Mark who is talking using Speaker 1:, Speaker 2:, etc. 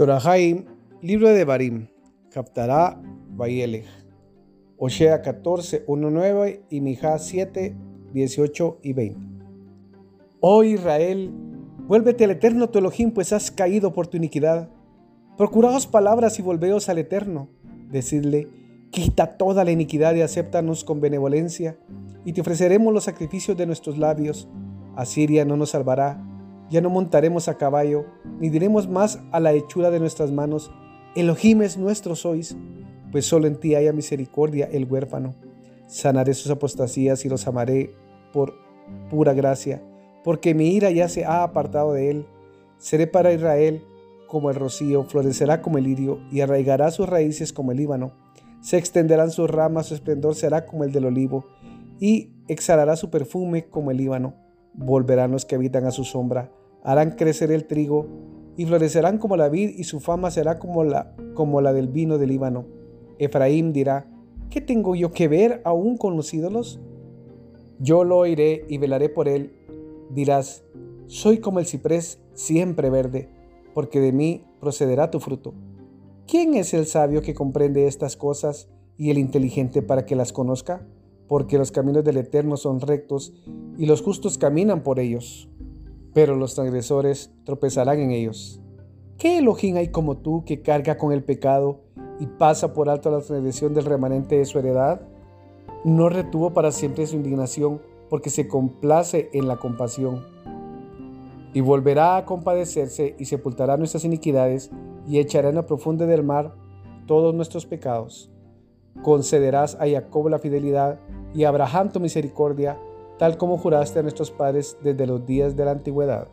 Speaker 1: Torahaim, libro de Barim, captará Bayelech, Osea 14, 1, 9 y Mijá 7, 18 y 20. Oh Israel, vuélvete al eterno tu Elohim, pues has caído por tu iniquidad. Procuraos palabras y volveos al eterno. Decidle, quita toda la iniquidad y acéptanos con benevolencia, y te ofreceremos los sacrificios de nuestros labios. Asiria no nos salvará, ya no montaremos a caballo, ni diremos más a la hechura de nuestras manos, Elohim es nuestro sois, pues solo en ti haya misericordia el huérfano. Sanaré sus apostasías y los amaré por pura gracia, porque mi ira ya se ha apartado de él. Seré para Israel como el rocío, florecerá como el lirio y arraigará sus raíces como el Líbano. Se extenderán sus ramas, su esplendor será como el del olivo y exhalará su perfume como el Líbano. Volverán los que habitan a su sombra, harán crecer el trigo y florecerán como la vid y su fama será como la, como la del vino del Líbano. Efraín dirá, ¿qué tengo yo que ver aún con los ídolos? Yo lo oiré y velaré por él. Dirás, soy como el ciprés siempre verde, porque de mí procederá tu fruto. ¿Quién es el sabio que comprende estas cosas y el inteligente para que las conozca? Porque los caminos del Eterno son rectos y los justos caminan por ellos pero los transgresores tropezarán en ellos. ¿Qué Elohim hay como tú que carga con el pecado y pasa por alto la transgresión del remanente de su heredad? No retuvo para siempre su indignación porque se complace en la compasión. Y volverá a compadecerse y sepultará nuestras iniquidades y echará en la profunda del mar todos nuestros pecados. Concederás a Jacob la fidelidad y a Abraham tu misericordia tal como juraste a nuestros padres desde los días de la antigüedad.